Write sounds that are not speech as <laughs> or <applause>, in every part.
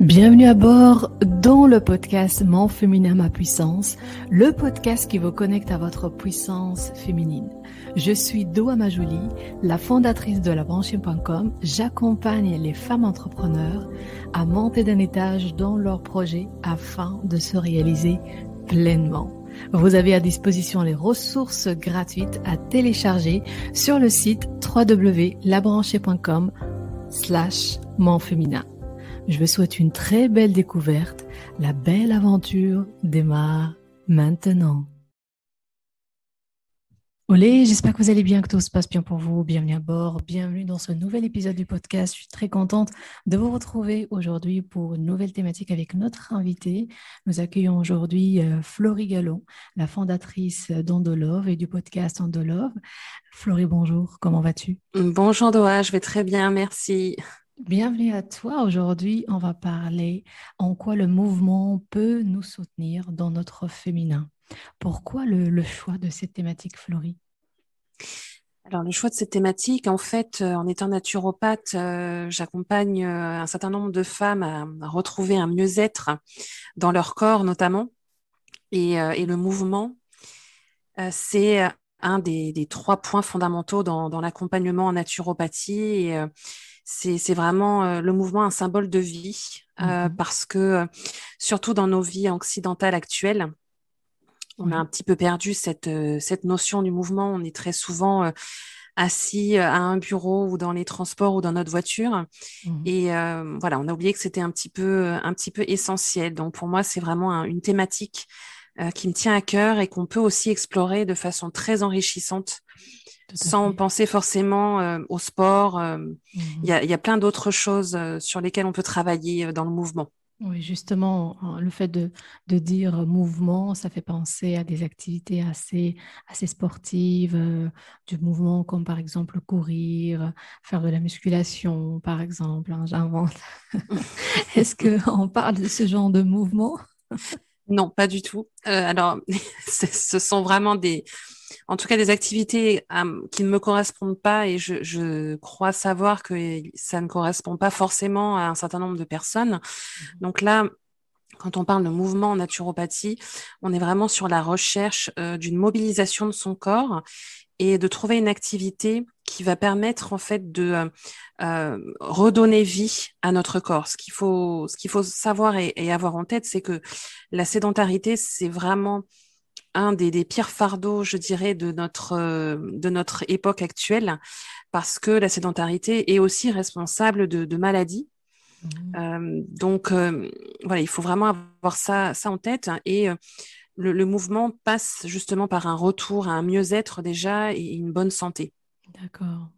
Bienvenue à bord dans le podcast Mon féminin, ma puissance, le podcast qui vous connecte à votre puissance féminine. Je suis Doa Majouli, la fondatrice de labranchine.com. J'accompagne les femmes entrepreneurs à monter d'un étage dans leurs projets afin de se réaliser pleinement. Vous avez à disposition les ressources gratuites à télécharger sur le site www.labranchée.com slash. Je vous souhaite une très belle découverte. La belle aventure démarre maintenant. Olé, j'espère que vous allez bien, que tout se passe bien pour vous. Bienvenue à bord, bienvenue dans ce nouvel épisode du podcast. Je suis très contente de vous retrouver aujourd'hui pour une nouvelle thématique avec notre invité. Nous accueillons aujourd'hui euh, Florie Gallon, la fondatrice d'Andolove et du podcast Andolove. Florie, bonjour, comment vas-tu? Bonjour Doa, je vais très bien, merci. Bienvenue à toi. Aujourd'hui, on va parler en quoi le mouvement peut nous soutenir dans notre féminin. Pourquoi le, choix de cette thématique, Florie? Alors le choix de cette thématique, en fait, euh, en étant naturopathe, euh, j'accompagne euh, un certain nombre de femmes à, retrouver un mieux-être dans leur corps notamment. Et, le mouvement, c'est un des, trois points fondamentaux dans, l'accompagnement en naturopathie. C'est vraiment euh, le mouvement un symbole de vie euh, mmh parce que euh, surtout dans nos vies occidentales actuelles, on a un petit peu perdu cette, cette notion du mouvement. On est très souvent assis à un bureau ou dans les transports ou dans notre voiture. Mmh Et voilà, on a oublié que c'était un petit peu un petit peu essentiel. Donc pour moi, c'est vraiment une thématique qui me tient à cœur et qu'on peut aussi explorer de façon très enrichissante sans penser forcément euh, au sport. Euh, mmh il y, a, plein d'autres choses euh, sur lesquelles on peut travailler dans le mouvement. Oui, justement, le fait de, dire mouvement, ça fait penser à des activités assez, assez sportives, du mouvement comme par exemple courir, faire de la musculation, par exemple, hein, j'invente. <laughs> Est-ce qu'on parle de ce genre de mouvement? Non, pas du tout. alors, <laughs> ce sont vraiment des, en tout cas des activités euh, qui ne me correspondent pas et je, crois savoir que ça ne correspond pas forcément à un certain nombre de personnes. Mmh. Donc là, quand on parle de mouvement en naturopathie, on est vraiment sur la recherche euh, d'une mobilisation de son corps et de trouver une activité qui va permettre en fait de euh, redonner vie à notre corps. Ce qu'il faut, ce qu'il faut savoir et, et, avoir en tête, c'est que la sédentarité, c'est vraiment un des, pires fardeaux, je dirais, de notre, euh, de notre époque actuelle, parce que la sédentarité est aussi responsable de, maladies. Mmh. Euh, donc, euh, voilà, il faut vraiment avoir ça, ça en tête. Et le, mouvement passe justement par un retour à un mieux-être déjà et une bonne santé. D'accord.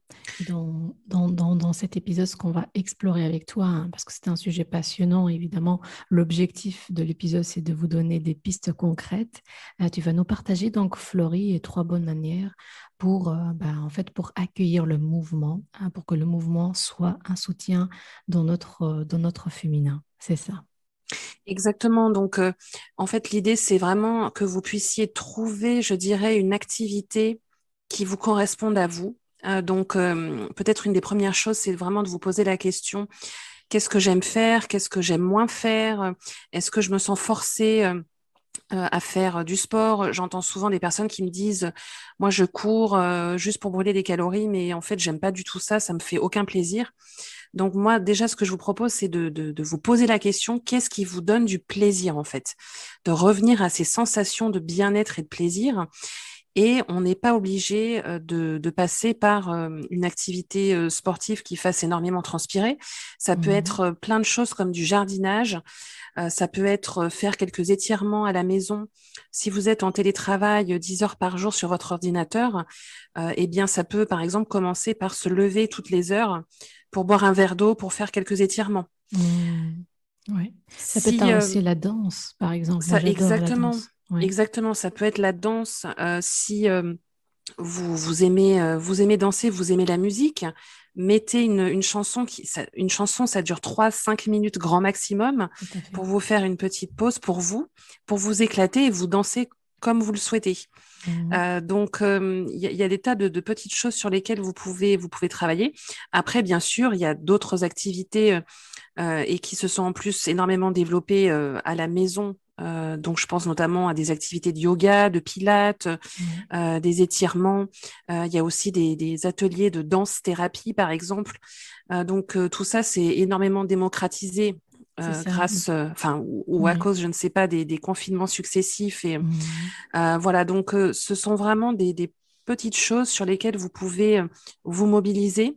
Dans, cet épisode, ce qu'on va explorer avec toi, hein, parce que c'est un sujet passionnant, évidemment, l'objectif de l'épisode, c'est de vous donner des pistes concrètes. Euh, tu vas nous partager donc, Florie, et trois bonnes manières pour, euh, en fait, pour accueillir le mouvement, hein, pour que le mouvement soit un soutien dans notre, euh, féminin. C'est ça. Exactement. Donc, en fait, l'idée, c'est vraiment que vous puissiez trouver, je dirais, une activité qui vous corresponde à vous, donc, euh, peut-être une des premières choses, c'est vraiment de vous poser la question qu'est-ce que j'aime faire Qu'est-ce que j'aime moins faire Est-ce que je me sens forcée euh, à faire du sport? J'entends souvent des personnes qui me disent moi, je cours juste pour brûler des calories, mais en fait, j'aime pas du tout ça. Ça me fait aucun plaisir. Donc moi, déjà, ce que je vous propose, c'est de, vous poser la question, qu'est-ce qui vous donne du plaisir en fait? De revenir à ces sensations de bien-être et de plaisir et on n'est pas obligé de, de, passer par une activité sportive qui fasse énormément transpirer. Ça peut mmh être plein de choses comme du jardinage. ça peut être faire quelques étirements à la maison. Si vous êtes en télétravail 10 heures par jour sur votre ordinateur, eh bien, ça peut, par exemple, commencer par se lever toutes les heures pour boire un verre d'eau, pour faire quelques étirements. Mmh. Oui. Ça peut être aussi la danse, par exemple. Ça, exactement. Exactement, ça peut être la danse. Euh, si euh, vous, vous, aimez, euh, vous aimez danser, vous aimez la musique, mettez une, une chanson qui ça, une chanson ça dure 3 5 minutes grand maximum pour vous faire une petite pause pour vous pour vous éclater et vous danser comme vous le souhaitez. Mmh. Euh, donc, il y, a des tas de, petites choses sur lesquelles vous pouvez, vous pouvez travailler. Après, bien sûr, il y a d'autres activités et qui se sont en plus énormément développées à la maison euh, donc, je pense notamment à des activités de yoga, de pilates, mmh. euh, des étirements. Euh, il y a aussi des, ateliers de danse-thérapie, par exemple. donc, tout ça, c'est énormément démocratisé grâce, enfin, ou, à cause, je ne sais pas, des, confinements successifs. Et mmh. voilà, donc, ce sont vraiment des, petites choses sur lesquelles vous pouvez vous mobiliser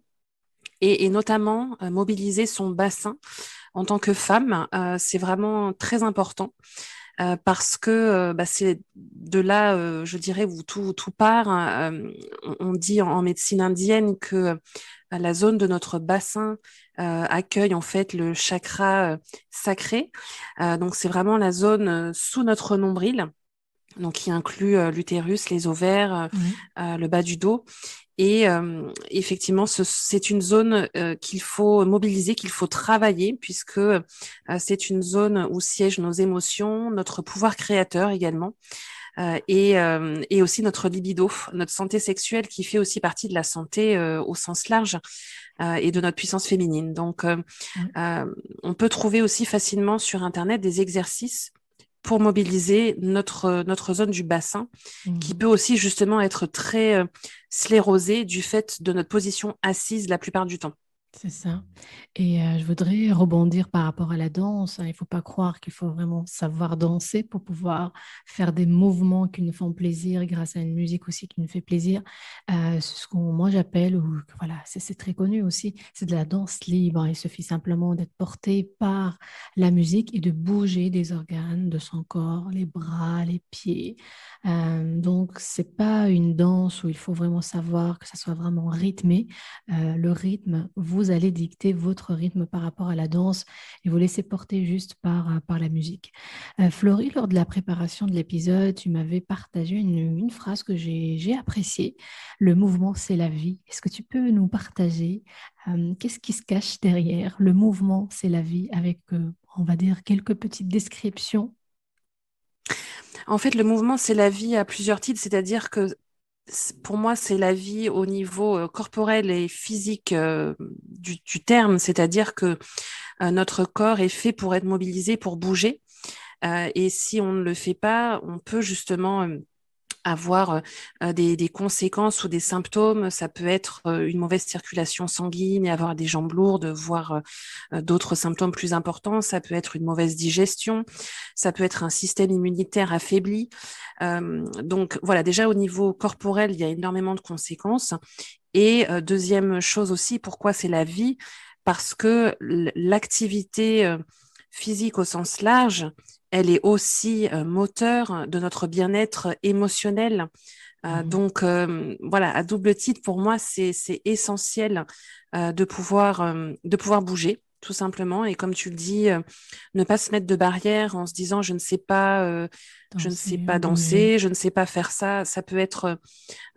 et notamment mobiliser son bassin en tant que femme, euh, c'est vraiment très important. Euh, parce que euh, bah, c'est de là, je dirais, où tout, tout part. Hein, on dit en, médecine indienne que la zone de notre bassin accueille en fait le chakra sacré. donc c'est vraiment la zone sous notre nombril donc qui inclut l'utérus, les ovaires, le bas du dos. Et euh, effectivement, c'est une zone euh, qu'il faut mobiliser, qu'il faut travailler, puisque euh, c'est une zone où siègent nos émotions, notre pouvoir créateur également, et, et, aussi notre libido, notre santé sexuelle, qui fait aussi partie de la santé au sens large. et de notre puissance féminine. Donc, on peut trouver aussi facilement sur Internet des exercices pour mobiliser notre, notre zone du bassin, qui mmh. peut aussi justement être très euh, sclérosée du fait de notre position assise la plupart du temps. C'est ça. Et euh, je voudrais rebondir par rapport à la danse. Hein. Il ne faut pas croire qu'il faut vraiment savoir danser pour pouvoir faire des mouvements qui nous font plaisir grâce à une musique aussi qui nous fait plaisir. Euh, ce que moi j'appelle, ou voilà, c'est très connu aussi, c'est de la danse libre. Il suffit simplement d'être porté par la musique et de bouger des organes de son corps, les bras, les pieds. Euh, donc, c'est pas une danse où il faut vraiment savoir que ça soit vraiment rythmé. le rythme, vous vous allez dicter votre rythme par rapport à la danse et vous laisser porter juste par, euh, par la musique. Euh, Florie, lors de la préparation de l'épisode, tu m'avais partagé une, phrase que j'ai appréciée. Le mouvement, c'est la vie. Est-ce que tu peux nous partager euh, qu'est-ce qui se cache derrière Le mouvement, c'est la vie avec, on va dire, quelques petites descriptions? En fait, le mouvement, c'est la vie à plusieurs titres, c'est-à-dire que pour moi, c'est la vie au niveau euh, corporel et physique euh, du, terme, c'est-à-dire que euh, notre corps est fait pour être mobilisé, pour bouger. et si on ne le fait pas, on peut justement avoir euh, des, des, conséquences ou des symptômes. Ça peut être euh, une mauvaise circulation sanguine et avoir des jambes lourdes, voire euh, d'autres symptômes plus importants. Ça peut être une mauvaise digestion. Ça peut être un système immunitaire affaibli. donc voilà, déjà au niveau corporel, il y a énormément de conséquences. Et deuxième chose aussi, pourquoi c'est la vie? Parce que l'activité physique au sens large, elle est aussi euh, moteur de notre bien-être émotionnel. Euh, mmh. Donc euh, voilà, à double titre, pour moi, c'est essentiel de, pouvoir, de pouvoir bouger tout simplement. Et comme tu le dis, ne pas se mettre de barrière en se disant je ne sais pas, je ne sais pas danser, je ne sais pas faire ça. Ça peut être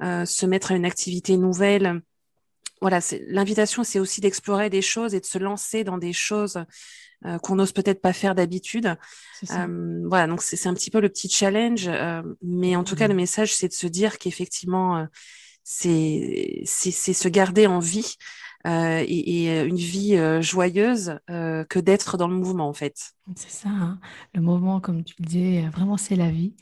se mettre à une activité nouvelle. Voilà, l'invitation, c'est aussi d'explorer des choses et de se lancer dans des choses euh, qu'on n'ose peut-être pas faire d'habitude. Euh, voilà, donc c'est un petit peu le petit challenge, euh, mais en tout cas le message c'est de se dire qu'effectivement c'est c'est se garder en vie et, une vie joyeuse que d'être dans le mouvement en fait. C'est ça, hein. le mouvement comme tu le disais, vraiment c'est la vie.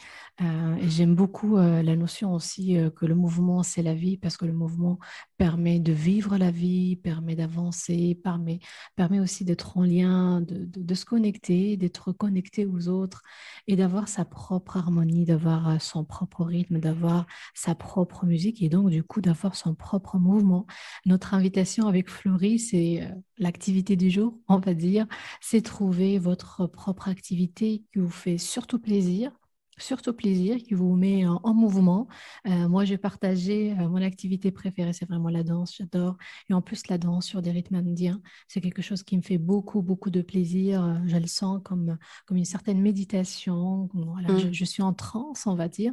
Euh, et j'aime beaucoup euh, la notion aussi euh, que le mouvement, c'est la vie, parce que le mouvement permet de vivre la vie, permet d'avancer, permet, permet aussi d'être en lien, de, de, se connecter, d'être connecté aux autres et d'avoir sa propre harmonie, d'avoir son propre rythme, d'avoir sa propre musique et donc du coup d'avoir son propre mouvement. Notre invitation avec Florie, c'est l'activité du jour, on va dire, c'est trouver votre propre activité qui vous fait surtout plaisir surtout plaisir, qui vous met en, mouvement. Euh, moi, j'ai partagé euh, mon activité préférée, c'est vraiment la danse, j'adore. Et en plus, la danse sur des rythmes indiens, c'est quelque chose qui me fait beaucoup, beaucoup de plaisir. Euh, je le sens comme, comme une certaine méditation. Voilà, mm. je, suis en transe, on va dire.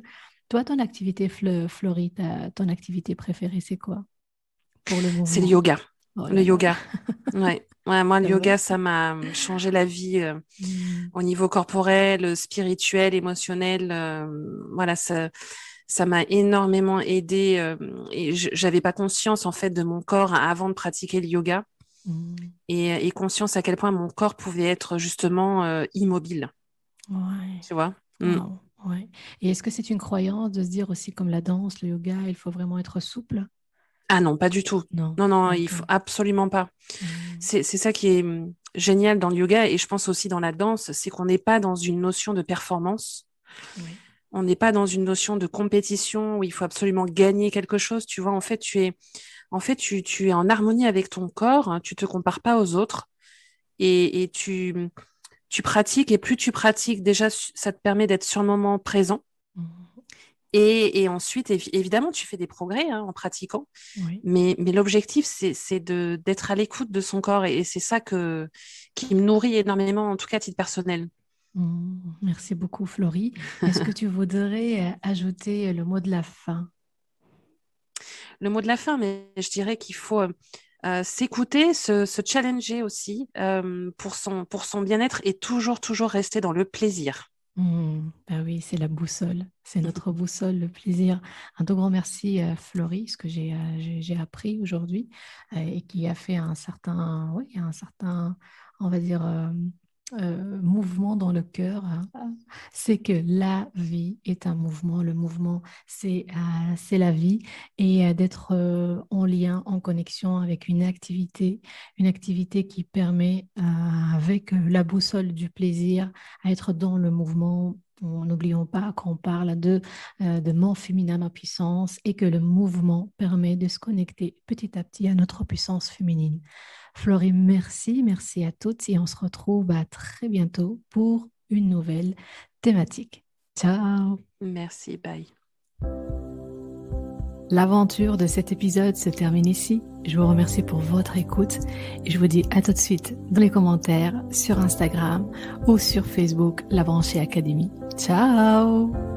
Toi, ton activité, Floride, ton activité préférée, c'est quoi pour le C'est le yoga. Oh le yoga, <laughs> ouais. Ouais, moi, le yoga, ça m'a changé la vie euh, mmh. au niveau corporel, spirituel, émotionnel. Euh, voilà, ça, ça m'a énormément aidé. Euh, et j'avais pas conscience en fait de mon corps avant de pratiquer le yoga, mmh. et, conscience à quel point mon corps pouvait être justement immobile. Ouais. Tu vois? Mmh. Ouais. Et est-ce que c'est une croyance de se dire aussi comme la danse, le yoga, il faut vraiment être souple? Ah non, pas du tout. Non, non, non il faut absolument pas. Mmh. C'est ça qui est mmh, génial dans le yoga et je pense aussi dans la danse, c'est qu'on n'est pas dans une notion de performance. On n'est pas dans une notion de compétition où il faut absolument gagner quelque chose. Tu vois, en fait, tu es, en fait, tu, tu es en harmonie avec ton corps. Hein, tu te compares pas aux autres et, et tu, tu pratiques. Et plus tu pratiques, déjà, ça te permet d'être sur le moment présent. Mmh. Et, ensuite, évidemment, tu fais des progrès hein, en pratiquant. Mais, l'objectif, c'est d'être à l'écoute de son corps. Et, c'est ça que, qui me nourrit énormément, en tout cas à titre personnel. Mmh, merci beaucoup, Florie. Est-ce que tu voudrais euh, ajouter le mot de la fin? Le mot de la fin, mais je dirais qu'il faut euh, euh, s'écouter, se, challenger aussi pour son, pour son bien-être et toujours, toujours rester dans le plaisir. Mmh. bah oui, c'est la boussole, c'est mmh. notre boussole, le plaisir. Un tout grand merci à Florie, ce que j'ai euh, appris aujourd'hui euh, et qui a fait un certain, oui, un certain, on va dire, euh, euh, mouvement dans le cœur, hein. c'est que la vie est un mouvement. Le mouvement, c'est euh, c'est la vie et euh, d'être en lien, en connexion avec une activité, une activité qui permet, avec la boussole du plaisir, à être dans le mouvement. N'oublions pas qu'on parle de, de mon féminin, ma puissance, et que le mouvement permet de se connecter petit à petit à notre puissance féminine. Florie, merci, merci à toutes et on se retrouve à très bientôt pour une nouvelle thématique. Ciao. Merci, bye. L'aventure de cet épisode se termine ici. Je vous remercie pour votre écoute et je vous dis à tout de suite dans les commentaires sur Instagram ou sur Facebook La Branchée Académie. Ciao